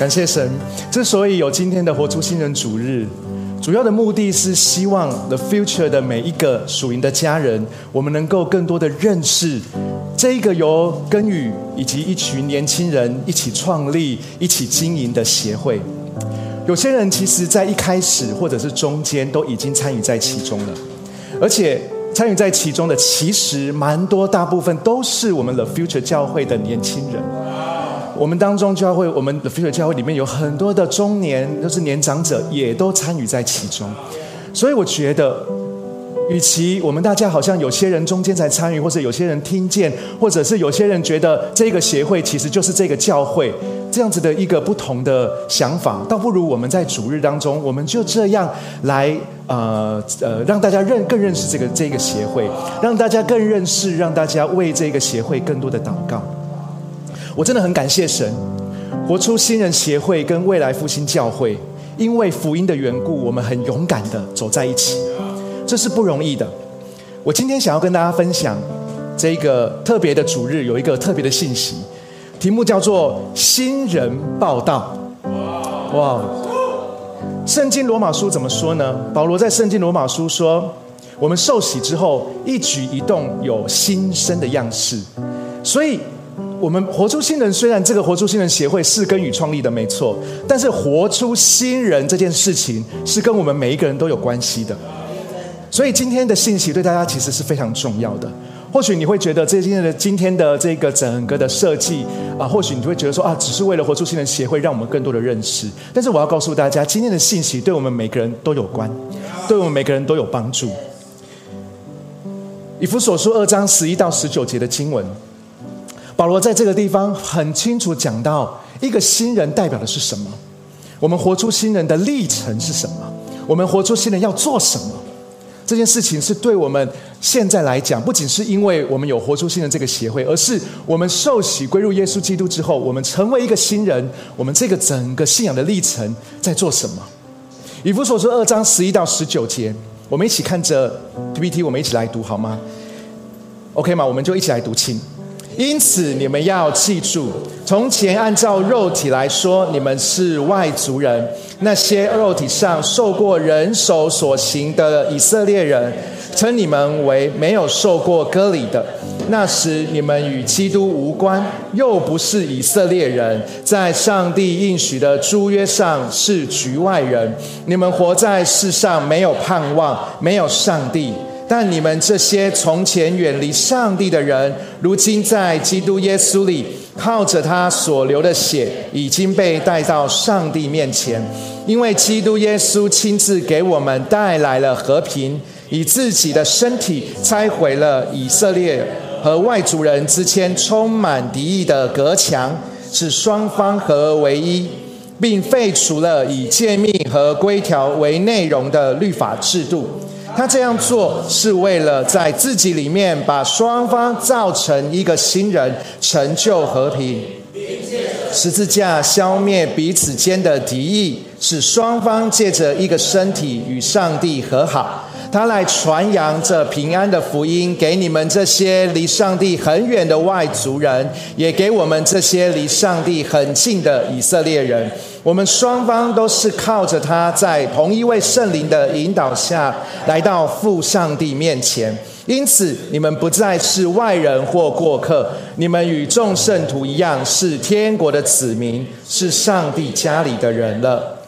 感谢神。之所以有今天的活出新人主日，主要的目的是希望 The Future 的每一个属灵的家人，我们能够更多的认识这一个由根宇以及一群年轻人一起创立、一起经营的协会。有些人其实在一开始或者是中间都已经参与在其中了，而且参与在其中的其实蛮多，大部分都是我们 The Future 教会的年轻人。我们当中教会，我们的 future 教会里面有很多的中年，都是年长者，也都参与在其中。所以我觉得，与其我们大家好像有些人中间才参与，或者有些人听见，或者是有些人觉得这个协会其实就是这个教会这样子的一个不同的想法，倒不如我们在主日当中，我们就这样来呃呃，让大家认更认识这个这个协会，让大家更认识，让大家为这个协会更多的祷告。我真的很感谢神，活出新人协会跟未来复兴教会，因为福音的缘故，我们很勇敢的走在一起，这是不容易的。我今天想要跟大家分享这个特别的主日，有一个特别的信息，题目叫做“新人报道”。哇！圣经罗马书怎么说呢？保罗在圣经罗马书说：“我们受洗之后，一举一动有新生的样式。”所以。我们活出新人，虽然这个活出新人协会是跟与创立的没错，但是活出新人这件事情是跟我们每一个人都有关系的。所以今天的信息对大家其实是非常重要的。或许你会觉得这今天的今天的这个整个的设计啊，或许你会觉得说啊，只是为了活出新人协会让我们更多的认识。但是我要告诉大家，今天的信息对我们每个人都有关，对我们每个人都有帮助。以弗所书二章十一到十九节的经文。保罗在这个地方很清楚讲到，一个新人代表的是什么？我们活出新人的历程是什么？我们活出新人要做什么？这件事情是对我们现在来讲，不仅是因为我们有活出新人这个协会，而是我们受洗归入耶稣基督之后，我们成为一个新人，我们这个整个信仰的历程在做什么？以弗所说二章十一到十九节，我们一起看着 PPT，我们一起来读好吗？OK 吗？我们就一起来读清。因此，你们要记住，从前按照肉体来说，你们是外族人；那些肉体上受过人手所行的以色列人，称你们为没有受过割礼的。那时，你们与基督无关，又不是以色列人，在上帝应许的诸约上是局外人。你们活在世上，没有盼望，没有上帝。但你们这些从前远离上帝的人，如今在基督耶稣里，靠着他所流的血，已经被带到上帝面前。因为基督耶稣亲自给我们带来了和平，以自己的身体拆毁了以色列和外族人之间充满敌意的隔墙，使双方合而为一，并废除了以诫命和规条为内容的律法制度。他这样做是为了在自己里面把双方造成一个新人，成就和平。十字架消灭彼此间的敌意，使双方借着一个身体与上帝和好。他来传扬这平安的福音给你们这些离上帝很远的外族人，也给我们这些离上帝很近的以色列人。我们双方都是靠着他在同一位圣灵的引导下来到父上帝面前，因此你们不再是外人或过客，你们与众圣徒一样是天国的子民，是上帝家里的人了。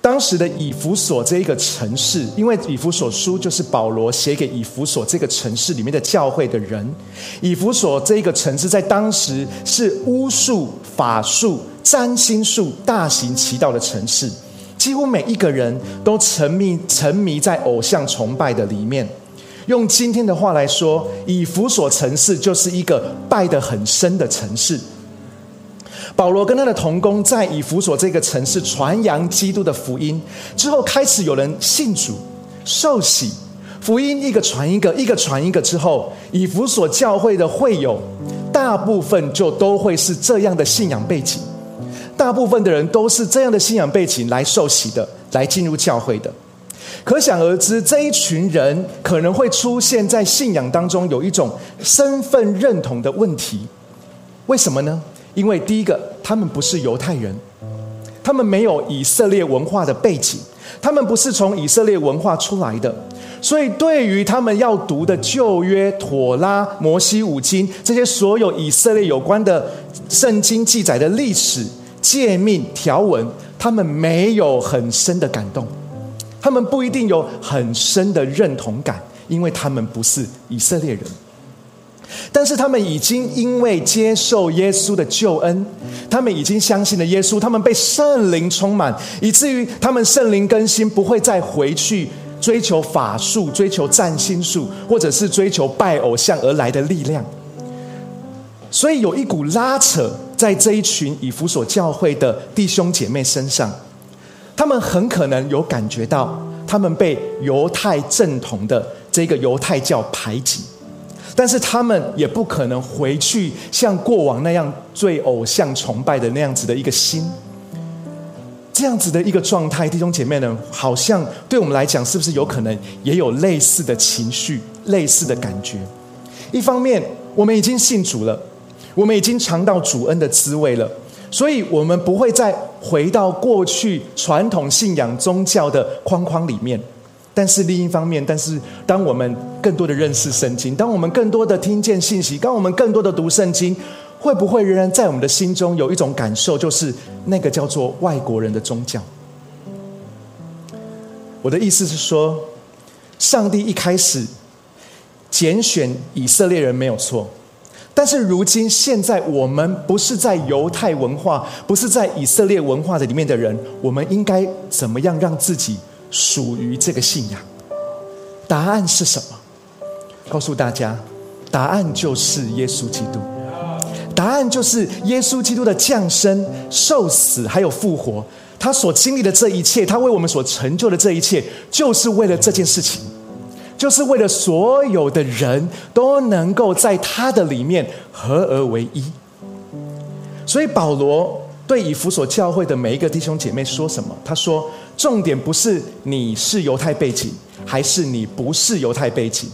当时的以弗所这一个城市，因为以弗所书就是保罗写给以弗所这个城市里面的教会的人。以弗所这一个城市在当时是巫术、法术、占星术大行其道的城市，几乎每一个人都沉迷沉迷在偶像崇拜的里面。用今天的话来说，以弗所城市就是一个拜得很深的城市。保罗跟他的同工在以弗所这个城市传扬基督的福音之后，开始有人信主、受洗，福音一个传一个，一个传一个之后，以弗所教会的会友大部分就都会是这样的信仰背景，大部分的人都是这样的信仰背景来受洗的，来进入教会的。可想而知，这一群人可能会出现在信仰当中有一种身份认同的问题，为什么呢？因为第一个，他们不是犹太人，他们没有以色列文化的背景，他们不是从以色列文化出来的，所以对于他们要读的旧约、妥拉、摩西五经这些所有以色列有关的圣经记载的历史诫命条文，他们没有很深的感动，他们不一定有很深的认同感，因为他们不是以色列人。但是他们已经因为接受耶稣的救恩，他们已经相信了耶稣，他们被圣灵充满，以至于他们圣灵更新，不会再回去追求法术、追求占星术，或者是追求拜偶像而来的力量。所以有一股拉扯在这一群以弗所教会的弟兄姐妹身上，他们很可能有感觉到，他们被犹太正统的这个犹太教排挤。但是他们也不可能回去像过往那样对偶像崇拜的那样子的一个心，这样子的一个状态，弟兄姐妹呢，好像对我们来讲，是不是有可能也有类似的情绪、类似的感觉？一方面，我们已经信主了，我们已经尝到主恩的滋味了，所以我们不会再回到过去传统信仰宗教的框框里面。但是另一方面，但是当我们更多的认识圣经，当我们更多的听见信息，当我们更多的读圣经，会不会仍然在我们的心中有一种感受，就是那个叫做外国人的宗教？我的意思是说，上帝一开始拣选以色列人没有错，但是如今现在我们不是在犹太文化，不是在以色列文化的里面的人，我们应该怎么样让自己？属于这个信仰，答案是什么？告诉大家，答案就是耶稣基督。答案就是耶稣基督的降生、受死还有复活。他所经历的这一切，他为我们所成就的这一切，就是为了这件事情，就是为了所有的人都能够在他的里面合而为一。所以保罗对以弗所教会的每一个弟兄姐妹说什么？他说。重点不是你是犹太背景，还是你不是犹太背景，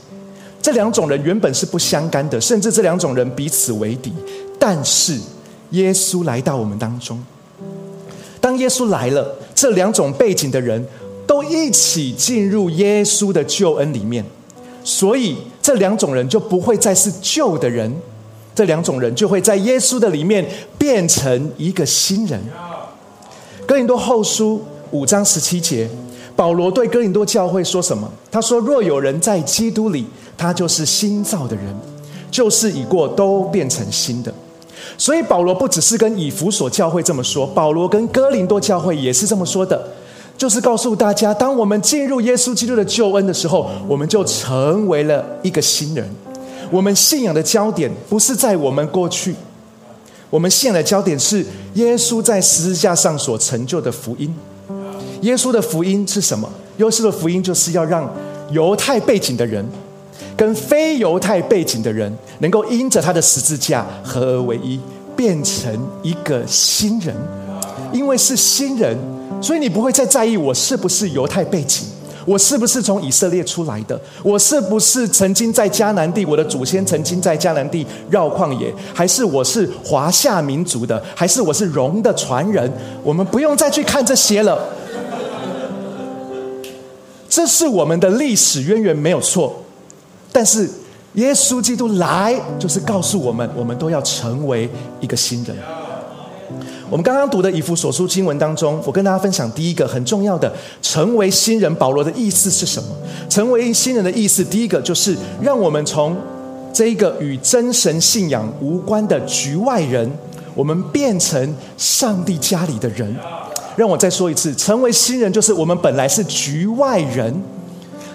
这两种人原本是不相干的，甚至这两种人彼此为敌。但是耶稣来到我们当中，当耶稣来了，这两种背景的人都一起进入耶稣的救恩里面，所以这两种人就不会再是旧的人，这两种人就会在耶稣的里面变成一个新人。哥林多后书。五章十七节，保罗对哥林多教会说什么？他说：“若有人在基督里，他就是新造的人，旧事已过，都变成新的。”所以保罗不只是跟以弗所教会这么说，保罗跟哥林多教会也是这么说的，就是告诉大家：当我们进入耶稣基督的救恩的时候，我们就成为了一个新人。我们信仰的焦点不是在我们过去，我们信仰的焦点是耶稣在十字架上所成就的福音。耶稣的福音是什么？耶稣的福音就是要让犹太背景的人跟非犹太背景的人能够因着他的十字架合而为一，变成一个新人。因为是新人，所以你不会再在意我是不是犹太背景，我是不是从以色列出来的，我是不是曾经在迦南地，我的祖先曾经在迦南地绕旷野，还是我是华夏民族的，还是我是荣的传人？我们不用再去看这些了。这是我们的历史渊源没有错，但是耶稣基督来就是告诉我们，我们都要成为一个新人。我们刚刚读的以弗所书经文当中，我跟大家分享第一个很重要的，成为新人。保罗的意思是什么？成为新人的意思，第一个就是让我们从这一个与真神信仰无关的局外人，我们变成上帝家里的人。让我再说一次，成为新人就是我们本来是局外人，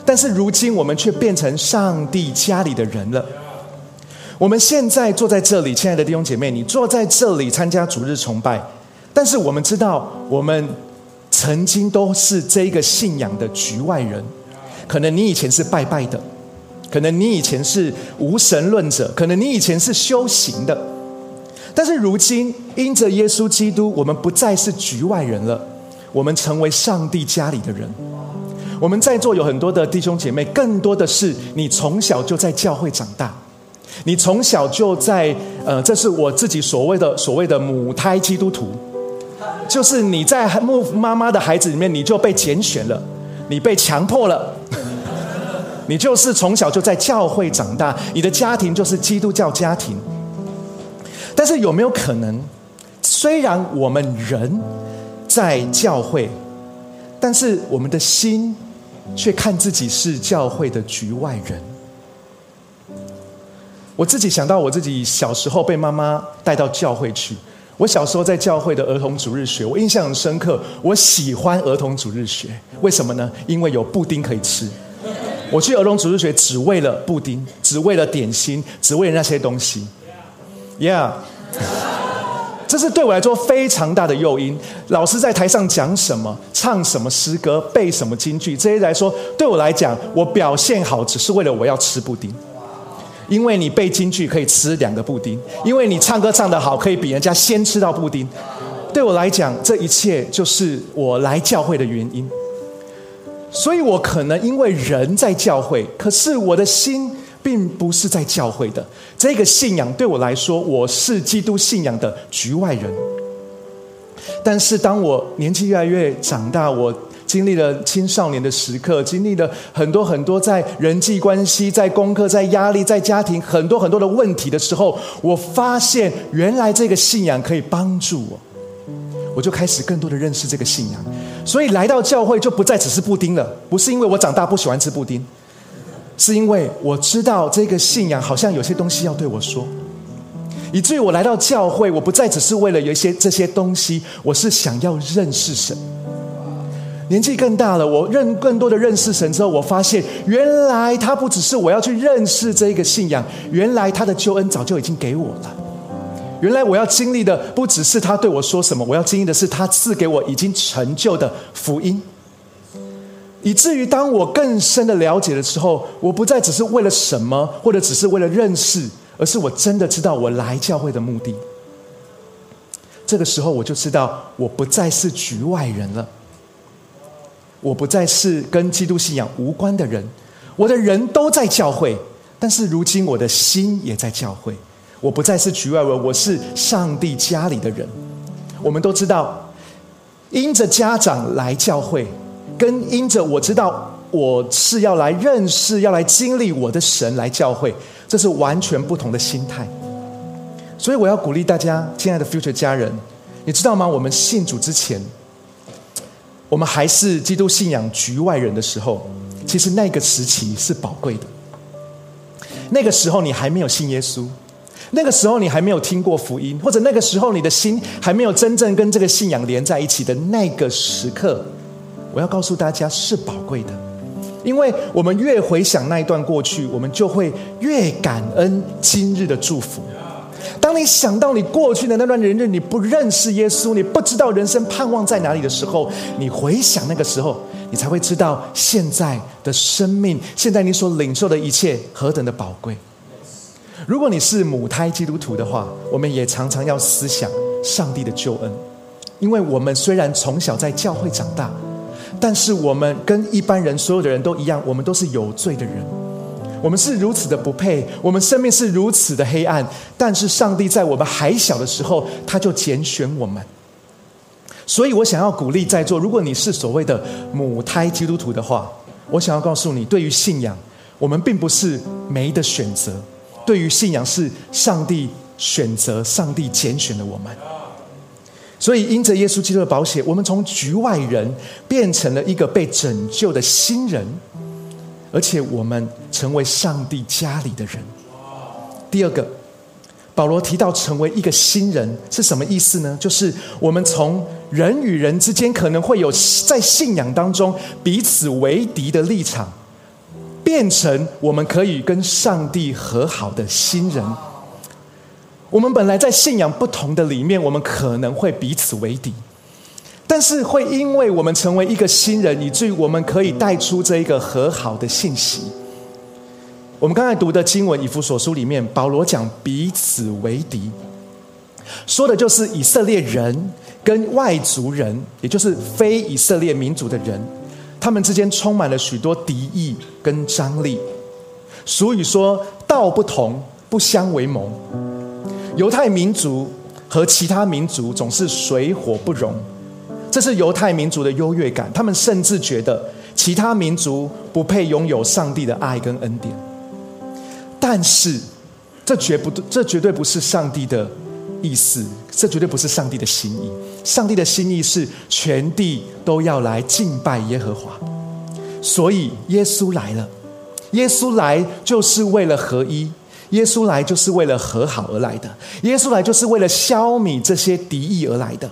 但是如今我们却变成上帝家里的人了。我们现在坐在这里，亲爱的弟兄姐妹，你坐在这里参加主日崇拜，但是我们知道，我们曾经都是这个信仰的局外人。可能你以前是拜拜的，可能你以前是无神论者，可能你以前是修行的。但是如今，因着耶稣基督，我们不再是局外人了，我们成为上帝家里的人。我们在座有很多的弟兄姐妹，更多的是你从小就在教会长大，你从小就在呃，这是我自己所谓的所谓的母胎基督徒。就是你在木妈妈的孩子里面，你就被拣选了，你被强迫了，你就是从小就在教会长大，你的家庭就是基督教家庭。但是有没有可能，虽然我们人在教会，但是我们的心却看自己是教会的局外人？我自己想到我自己小时候被妈妈带到教会去。我小时候在教会的儿童主日学，我印象很深刻。我喜欢儿童主日学，为什么呢？因为有布丁可以吃。我去儿童主日学只为了布丁，只为了点心，只为了那些东西。Yeah，这是对我来说非常大的诱因。老师在台上讲什么，唱什么诗歌，背什么京剧，这些来说，对我来讲，我表现好只是为了我要吃布丁。因为你背京剧可以吃两个布丁，因为你唱歌唱得好，可以比人家先吃到布丁。对我来讲，这一切就是我来教会的原因。所以我可能因为人在教会，可是我的心并不是在教会的。这个信仰对我来说，我是基督信仰的局外人。但是当我年纪越来越长大，我。经历了青少年的时刻，经历了很多很多在人际关系、在功课、在压力、在家庭很多很多的问题的时候，我发现原来这个信仰可以帮助我，我就开始更多的认识这个信仰。所以来到教会就不再只是布丁了，不是因为我长大不喜欢吃布丁，是因为我知道这个信仰好像有些东西要对我说，以至于我来到教会，我不再只是为了有一些这些东西，我是想要认识神。年纪更大了，我认更多的认识神之后，我发现原来他不只是我要去认识这一个信仰，原来他的救恩早就已经给我了。原来我要经历的不只是他对我说什么，我要经历的是他赐给我已经成就的福音。以至于当我更深的了解的时候，我不再只是为了什么，或者只是为了认识，而是我真的知道我来教会的目的。这个时候，我就知道我不再是局外人了。我不再是跟基督信仰无关的人，我的人都在教会，但是如今我的心也在教会。我不再是局外人，我是上帝家里的人。我们都知道，因着家长来教会，跟因着我知道我是要来认识、要来经历我的神来教会，这是完全不同的心态。所以我要鼓励大家，亲爱的 Future 家人，你知道吗？我们信主之前。我们还是基督信仰局外人的时候，其实那个时期是宝贵的。那个时候你还没有信耶稣，那个时候你还没有听过福音，或者那个时候你的心还没有真正跟这个信仰连在一起的那个时刻，我要告诉大家是宝贵的，因为我们越回想那一段过去，我们就会越感恩今日的祝福。当你想到你过去的那段人日，你不认识耶稣，你不知道人生盼望在哪里的时候，你回想那个时候，你才会知道现在的生命，现在你所领受的一切何等的宝贵。如果你是母胎基督徒的话，我们也常常要思想上帝的救恩，因为我们虽然从小在教会长大，但是我们跟一般人所有的人都一样，我们都是有罪的人。我们是如此的不配，我们生命是如此的黑暗，但是上帝在我们还小的时候，他就拣选我们。所以我想要鼓励在座，如果你是所谓的母胎基督徒的话，我想要告诉你，对于信仰，我们并不是没的选择。对于信仰，是上帝选择，上帝拣选了我们。所以因着耶稣基督的保险，我们从局外人变成了一个被拯救的新人。而且我们成为上帝家里的人。第二个，保罗提到成为一个新人是什么意思呢？就是我们从人与人之间可能会有在信仰当中彼此为敌的立场，变成我们可以跟上帝和好的新人。我们本来在信仰不同的里面，我们可能会彼此为敌。但是会因为我们成为一个新人，以至于我们可以带出这一个和好的信息。我们刚才读的经文《以弗所书》里面，保罗讲彼此为敌，说的就是以色列人跟外族人，也就是非以色列民族的人，他们之间充满了许多敌意跟张力。所以说道不同不相为谋，犹太民族和其他民族总是水火不容。这是犹太民族的优越感，他们甚至觉得其他民族不配拥有上帝的爱跟恩典。但是，这绝不，这绝对不是上帝的意思，这绝对不是上帝的心意。上帝的心意是全地都要来敬拜耶和华，所以耶稣来了。耶稣来就是为了合一，耶稣来就是为了和好而来的，耶稣来就是为了消弭这些敌意而来的。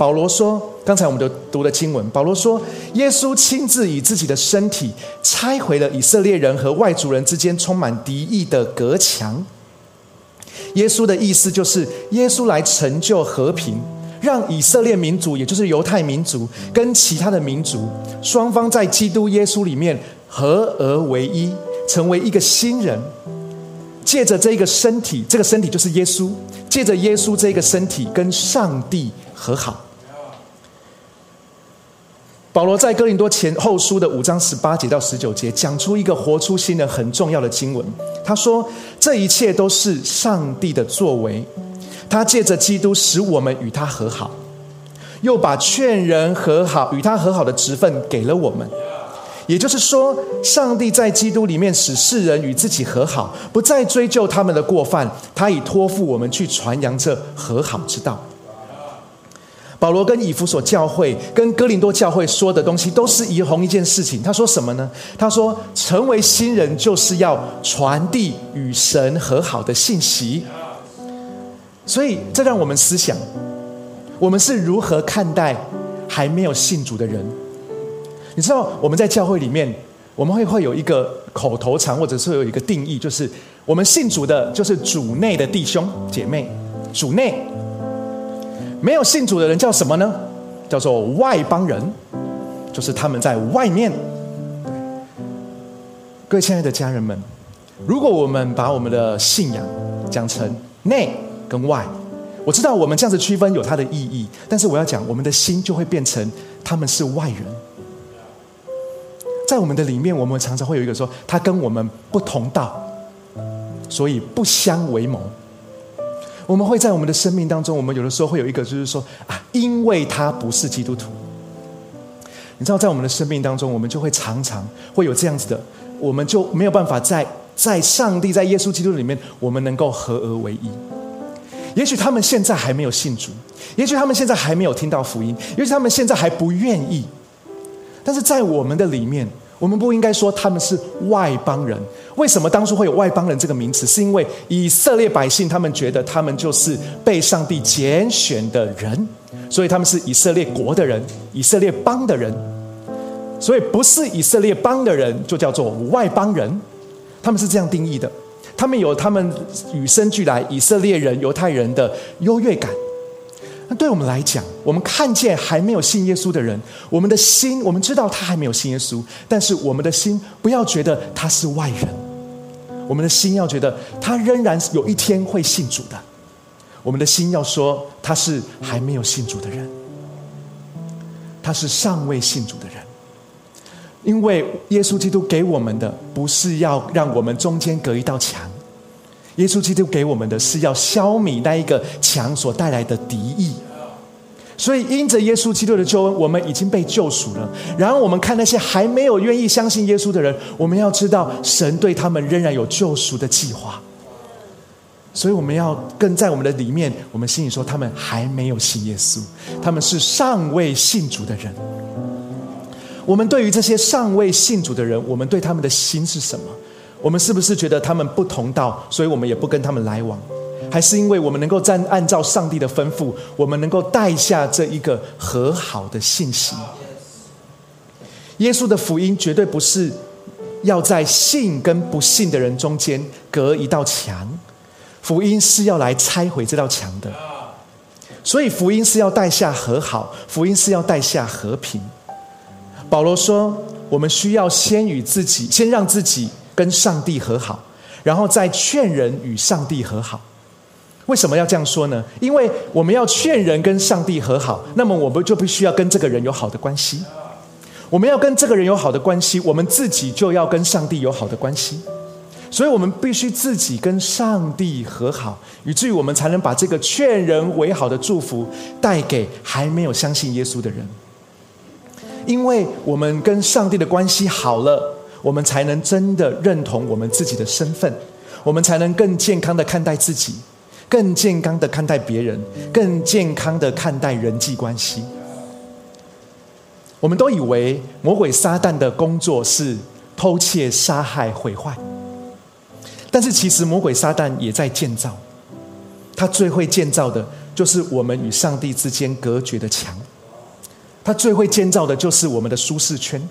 保罗说：“刚才我们都读了经文。保罗说，耶稣亲自以自己的身体拆毁了以色列人和外族人之间充满敌意的隔墙。耶稣的意思就是，耶稣来成就和平，让以色列民族，也就是犹太民族，跟其他的民族双方在基督耶稣里面合而为一，成为一个新人。借着这个身体，这个身体就是耶稣，借着耶稣这个身体跟上帝和好。”保罗在哥林多前后书的五章十八节到十九节，讲出一个活出新人很重要的经文。他说：“这一切都是上帝的作为，他借着基督使我们与他和好，又把劝人和好、与他和好的职分给了我们。也就是说，上帝在基督里面使世人与自己和好，不再追究他们的过犯，他已托付我们去传扬这和好之道。”保罗跟以弗所教会、跟哥林多教会说的东西，都是一同一件事情。他说什么呢？他说：“成为新人，就是要传递与神和好的信息。”所以，这让我们思想：我们是如何看待还没有信主的人？你知道，我们在教会里面，我们会会有一个口头禅，或者是有一个定义，就是我们信主的，就是主内的弟兄姐妹，主内。没有信主的人叫什么呢？叫做外邦人，就是他们在外面。各位亲爱的家人们，如果我们把我们的信仰讲成内跟外，我知道我们这样子区分有它的意义，但是我要讲，我们的心就会变成他们是外人。在我们的里面，我们常常会有一个说，他跟我们不同道，所以不相为谋。我们会在我们的生命当中，我们有的时候会有一个，就是说啊，因为他不是基督徒，你知道，在我们的生命当中，我们就会常常会有这样子的，我们就没有办法在在上帝在耶稣基督里面，我们能够合而为一。也许他们现在还没有信主，也许他们现在还没有听到福音，也许他们现在还不愿意，但是在我们的里面。我们不应该说他们是外邦人。为什么当初会有外邦人这个名词？是因为以色列百姓他们觉得他们就是被上帝拣选的人，所以他们是以色列国的人，以色列邦的人。所以不是以色列邦的人就叫做外邦人，他们是这样定义的。他们有他们与生俱来以色列人、犹太人的优越感。那对我们来讲，我们看见还没有信耶稣的人，我们的心，我们知道他还没有信耶稣，但是我们的心不要觉得他是外人，我们的心要觉得他仍然有一天会信主的。我们的心要说他是还没有信主的人，他是尚未信主的人，因为耶稣基督给我们的不是要让我们中间隔一道墙。耶稣基督给我们的是要消弭那一个墙所带来的敌意，所以因着耶稣基督的救恩，我们已经被救赎了。然后我们看那些还没有愿意相信耶稣的人，我们要知道神对他们仍然有救赎的计划。所以我们要更在我们的里面，我们心里说，他们还没有信耶稣，他们是尚未信主的人。我们对于这些尚未信主的人，我们对他们的心是什么？我们是不是觉得他们不同道，所以我们也不跟他们来往？还是因为我们能够在按照上帝的吩咐，我们能够带下这一个和好的信息？耶稣的福音绝对不是要在信跟不信的人中间隔一道墙，福音是要来拆毁这道墙的。所以福音是要带下和好，福音是要带下和平。保罗说：“我们需要先与自己，先让自己。”跟上帝和好，然后再劝人与上帝和好。为什么要这样说呢？因为我们要劝人跟上帝和好，那么我们就必须要跟这个人有好的关系。我们要跟这个人有好的关系，我们自己就要跟上帝有好的关系。所以我们必须自己跟上帝和好，以至于我们才能把这个劝人为好的祝福带给还没有相信耶稣的人。因为我们跟上帝的关系好了，我们才能真的认同我们自己的身份，我们才能更健康的看待自己，更健康的看待别人，更健康的看待人际关系。我们都以为魔鬼撒旦的工作是偷窃、杀害、毁坏，但是其实魔鬼撒旦也在建造。他最会建造的就是我们与上帝之间隔绝的墙，他最会建造的就是我们的舒适圈，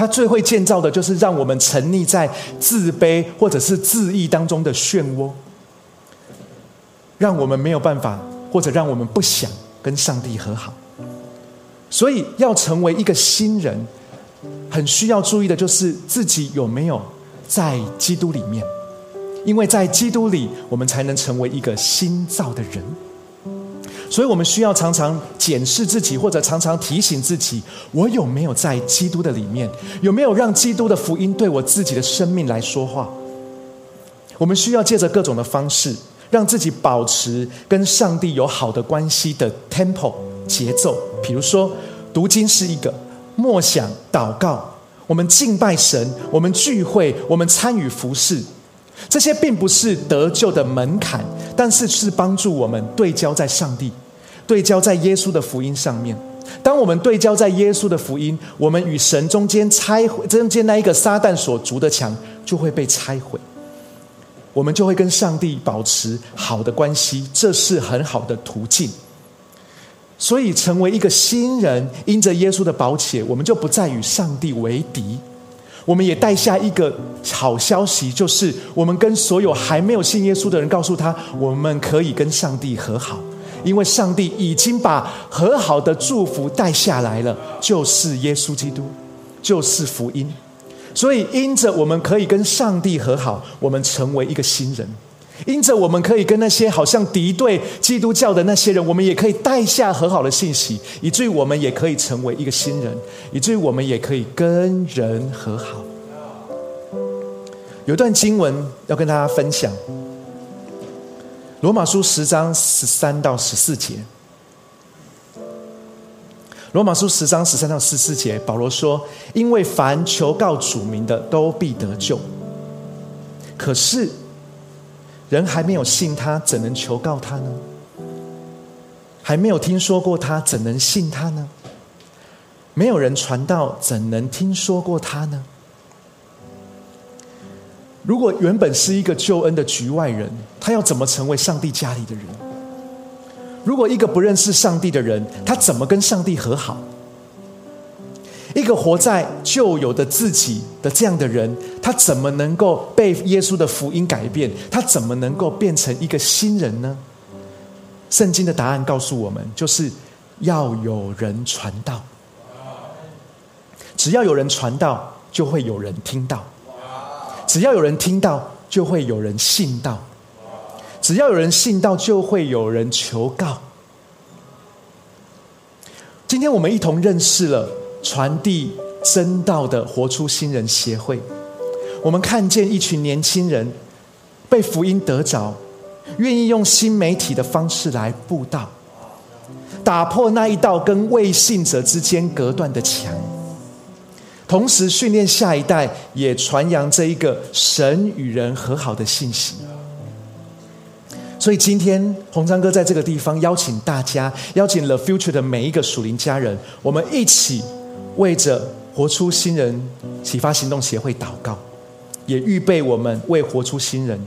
他最会建造的就是让我们沉溺在自卑或者是自义当中的漩涡，让我们没有办法，或者让我们不想跟上帝和好。所以，要成为一个新人，很需要注意的就是自己有没有在基督里面，因为在基督里，我们才能成为一个新造的人。所以我们需要常常检视自己，或者常常提醒自己：我有没有在基督的里面？有没有让基督的福音对我自己的生命来说话？我们需要借着各种的方式，让自己保持跟上帝有好的关系的 tempo。节奏，比如说读经是一个默想、祷告，我们敬拜神，我们聚会，我们参与服饰，这些并不是得救的门槛，但是是帮助我们对焦在上帝，对焦在耶稣的福音上面。当我们对焦在耶稣的福音，我们与神中间拆毁中间那一个撒旦所筑的墙就会被拆毁，我们就会跟上帝保持好的关系，这是很好的途径。所以，成为一个新人，因着耶稣的保险，我们就不再与上帝为敌。我们也带下一个好消息，就是我们跟所有还没有信耶稣的人，告诉他，我们可以跟上帝和好，因为上帝已经把和好的祝福带下来了，就是耶稣基督，就是福音。所以，因着我们可以跟上帝和好，我们成为一个新人。因着我们可以跟那些好像敌对基督教的那些人，我们也可以带下和好的信息，以至于我们也可以成为一个新人，以至于我们也可以跟人和好。有段经文要跟大家分享，《罗马书》十章十三到十四节，《罗马书》十章十三到十四节，保罗说：“因为凡求告主名的，都必得救。”可是。人还没有信他，怎能求告他呢？还没有听说过他，怎能信他呢？没有人传道，怎能听说过他呢？如果原本是一个救恩的局外人，他要怎么成为上帝家里的人？如果一个不认识上帝的人，他怎么跟上帝和好？一个活在旧有的自己的这样的人，他怎么能够被耶稣的福音改变？他怎么能够变成一个新人呢？圣经的答案告诉我们，就是要有人传道。只要有人传道，就会有人听到；只要有人听到，就会有人信到；只要有人信到，就会有人求告。今天我们一同认识了。传递真道的活出新人协会，我们看见一群年轻人被福音得着，愿意用新媒体的方式来布道，打破那一道跟未信者之间隔断的墙，同时训练下一代也传扬这一个神与人和好的信息。所以今天红章哥在这个地方邀请大家，邀请 The Future 的每一个属灵家人，我们一起。为着活出新人启发行动协会祷告，也预备我们为活出新人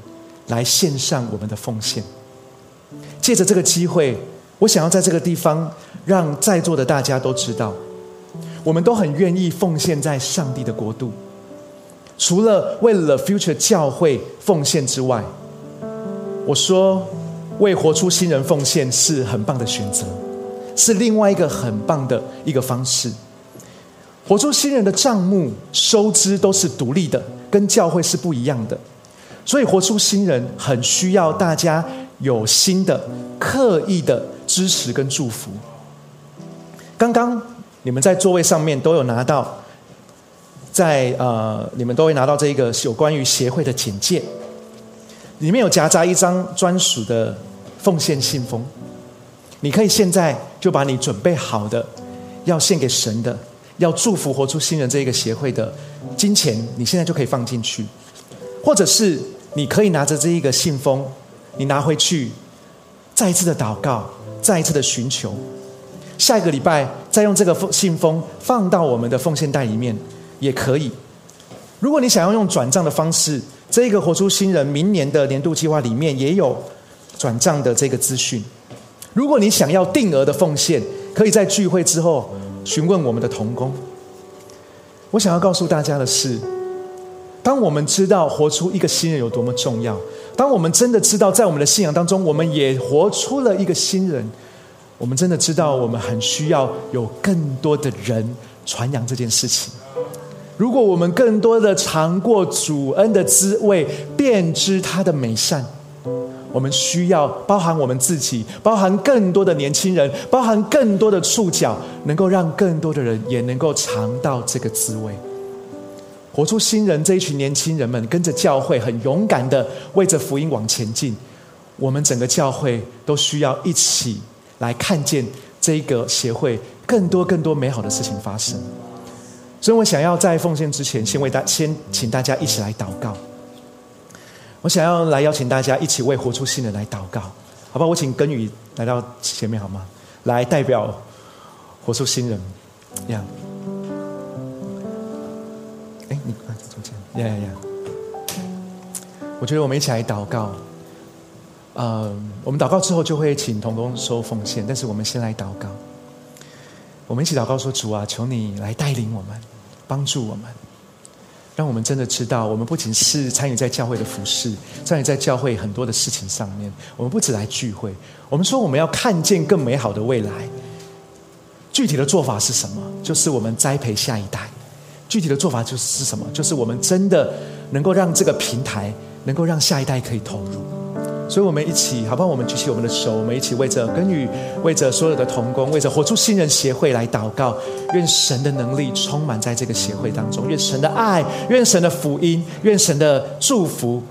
来献上我们的奉献。借着这个机会，我想要在这个地方让在座的大家都知道，我们都很愿意奉献在上帝的国度。除了为了 Future 教会奉献之外，我说为活出新人奉献是很棒的选择，是另外一个很棒的一个方式。活出新人的账目收支都是独立的，跟教会是不一样的，所以活出新人很需要大家有心的、刻意的支持跟祝福。刚刚你们在座位上面都有拿到在呃，你们都会拿到这个有关于协会的简介，里面有夹杂一张专属的奉献信封，你可以现在就把你准备好的要献给神的，要祝福活出新人这一个协会的金钱，你现在就可以放进去，或者是你可以拿着这一个信封，你拿回去，再一次的祷告，再一次的寻求。下一个礼拜再用这个信封放到我们的奉献袋里面也可以。如果你想要用转账的方式，这个活出新人明年的年度计划里面也有转账的这个资讯。如果你想要定额的奉献，可以在聚会之后询问我们的童工。我想要告诉大家的是，当我们知道活出一个新人有多么重要，当我们真的知道在我们的信仰当中，我们也活出了一个新人。我们真的知道，我们很需要有更多的人传扬这件事情。如果我们更多的尝过主恩的滋味，便知他的美善，我们需要包含我们自己，包含更多的年轻人，包含更多的触角，能够让更多的人也能够尝到这个滋味。活出新人这一群年轻人们，跟着教会很勇敢的为着福音往前进。我们整个教会都需要一起。来看见这个协会更多更多美好的事情发生，所以我想要在奉献之前，先为大先请大家一起来祷告。我想要来邀请大家一起为活出新人来祷告，好吧？我请根宇来到前面好吗？来代表活出新人，这样。哎，你快坐前，呀呀呀！我觉得我们一起来祷告。呃，我们祷告之后就会请童工收奉献，但是我们先来祷告。我们一起祷告说：“主啊，求你来带领我们，帮助我们，让我们真的知道，我们不仅是参与在教会的服饰，参与在教会很多的事情上面。我们不止来聚会，我们说我们要看见更美好的未来。具体的做法是什么？就是我们栽培下一代。具体的做法就是什么？就是我们真的能够让这个平台能够让下一代可以投入。”所以，我们一起，好不好？我们举起我们的手，我们一起为着根宇，为着所有的童工，为着活出新人协会来祷告。愿神的能力充满在这个协会当中，愿神的爱，愿神的福音，愿神的祝福，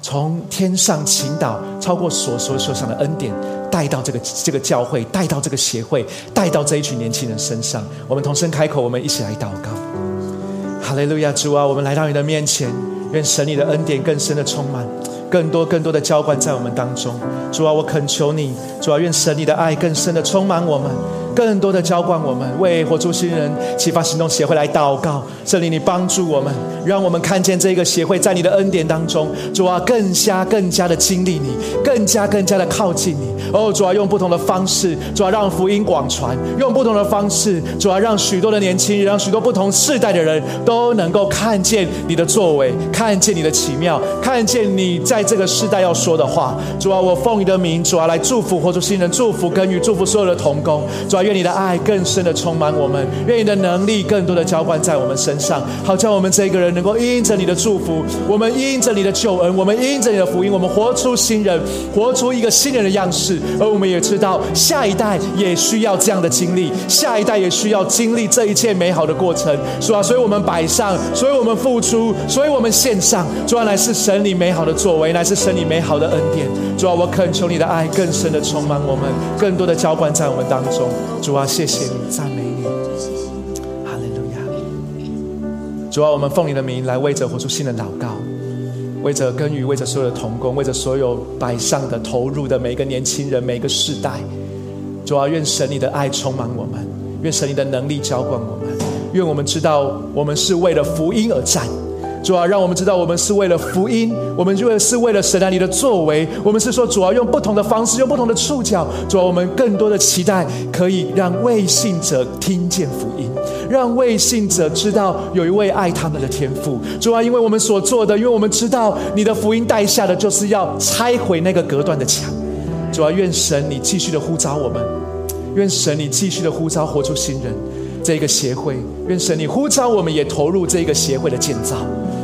从天上倾倒，超过所所所想的恩典，带到这个这个教会，带到这个协会，带到这一群年轻人身上。我们同声开口，我们一起来祷告。哈利路亚，主啊，我们来到你的面前，愿神你的恩典更深的充满。更多更多的浇灌在我们当中，主啊，我恳求你，主啊，愿神你的爱更深的充满我们。更多的浇灌我们，为活出新人启发行动协会来祷告。这里你帮助我们，让我们看见这个协会在你的恩典当中，主啊，更加更加的经历你，更加更加的靠近你。哦，主啊，用不同的方式，主啊，让福音广传；用不同的方式，主啊，让许多的年轻人，让许多不同世代的人都能够看见你的作为，看见你的奇妙，看见你在这个世代要说的话。主啊，我奉你的名，主啊，来祝福活出新人，祝福耕耘，祝福所有的童工。主啊。愿你的爱更深的充满我们，愿你的能力更多的浇灌在我们身上，好叫我们这一个人能够因着你的祝福，我们因着你的救恩，我们因着你的福音，我们活出新人，活出一个新人的样式。而我们也知道，下一代也需要这样的经历，下一代也需要经历这一切美好的过程，是吧？所以我们摆上，所以我们付出，所以我们献上，主要乃是神你美好的作为，乃是神你美好的恩典。主啊，我恳求你的爱更深的充满我们，更多的浇灌在我们当中。主啊，谢谢你，赞美你，哈利路亚。主啊，我们奉你的名来为着活出新的祷告，为着耕耘，为着所有的童工，为着所有摆上的投入的每一个年轻人，每一个世代。主啊，愿神你的爱充满我们，愿神你的能力浇灌我们，愿我们知道我们是为了福音而战。主啊，让我们知道我们是为了福音，我们就是为了神啊你的作为。我们是说，主要用不同的方式，用不同的触角。主啊，我们更多的期待可以让未信者听见福音，让未信者知道有一位爱他们的天父。主啊，因为我们所做的，因为我们知道你的福音带下的就是要拆毁那个隔断的墙。主啊，愿神你继续的呼召我们，愿神你继续的呼召活出新人这个协会，愿神你呼召我们也投入这个协会的建造。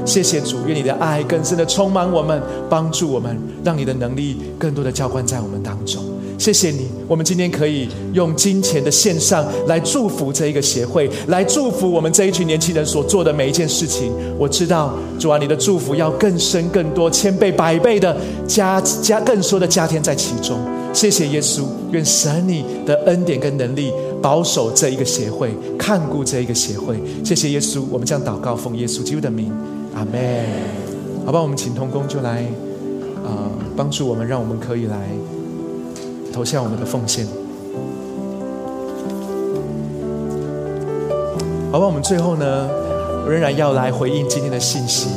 谢谢主，愿你的爱更深的充满我们，帮助我们，让你的能力更多的浇灌在我们当中。谢谢你，我们今天可以用金钱的献上来祝福这一个协会，来祝福我们这一群年轻人所做的每一件事情。我知道，主啊，你的祝福要更深、更多、千倍、百倍的加加，更多的加添在其中。谢谢耶稣，愿神你的恩典跟能力保守这一个协会，看顾这一个协会。谢谢耶稣，我们将祷告奉耶稣基督的名，阿门。好吧，我们请童工就来啊，帮助我们，让我们可以来。投下我们的奉献，好吧。我们最后呢，仍然要来回应今天的信息。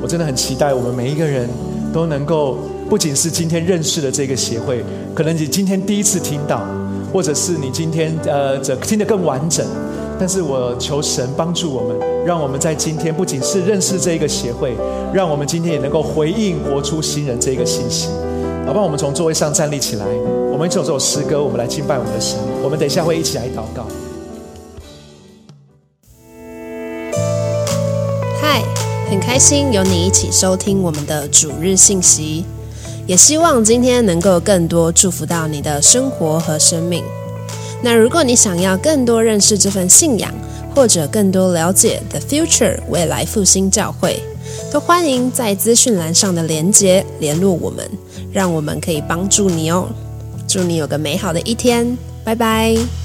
我真的很期待我们每一个人都能够，不仅是今天认识的这个协会，可能你今天第一次听到，或者是你今天呃，这听得更完整。但是我求神帮助我们，让我们在今天不仅是认识这一个协会，让我们今天也能够回应活出新人这一个信息。好吧，我们从座位上站立起来。我们一起有这首诗歌，我们来敬拜我们的神。我们等一下会一起来祷告。嗨，很开心有你一起收听我们的主日信息，也希望今天能够更多祝福到你的生活和生命。那如果你想要更多认识这份信仰，或者更多了解 The Future 未来复兴教会，都欢迎在资讯栏上的连结联络我们。让我们可以帮助你哦！祝你有个美好的一天，拜拜。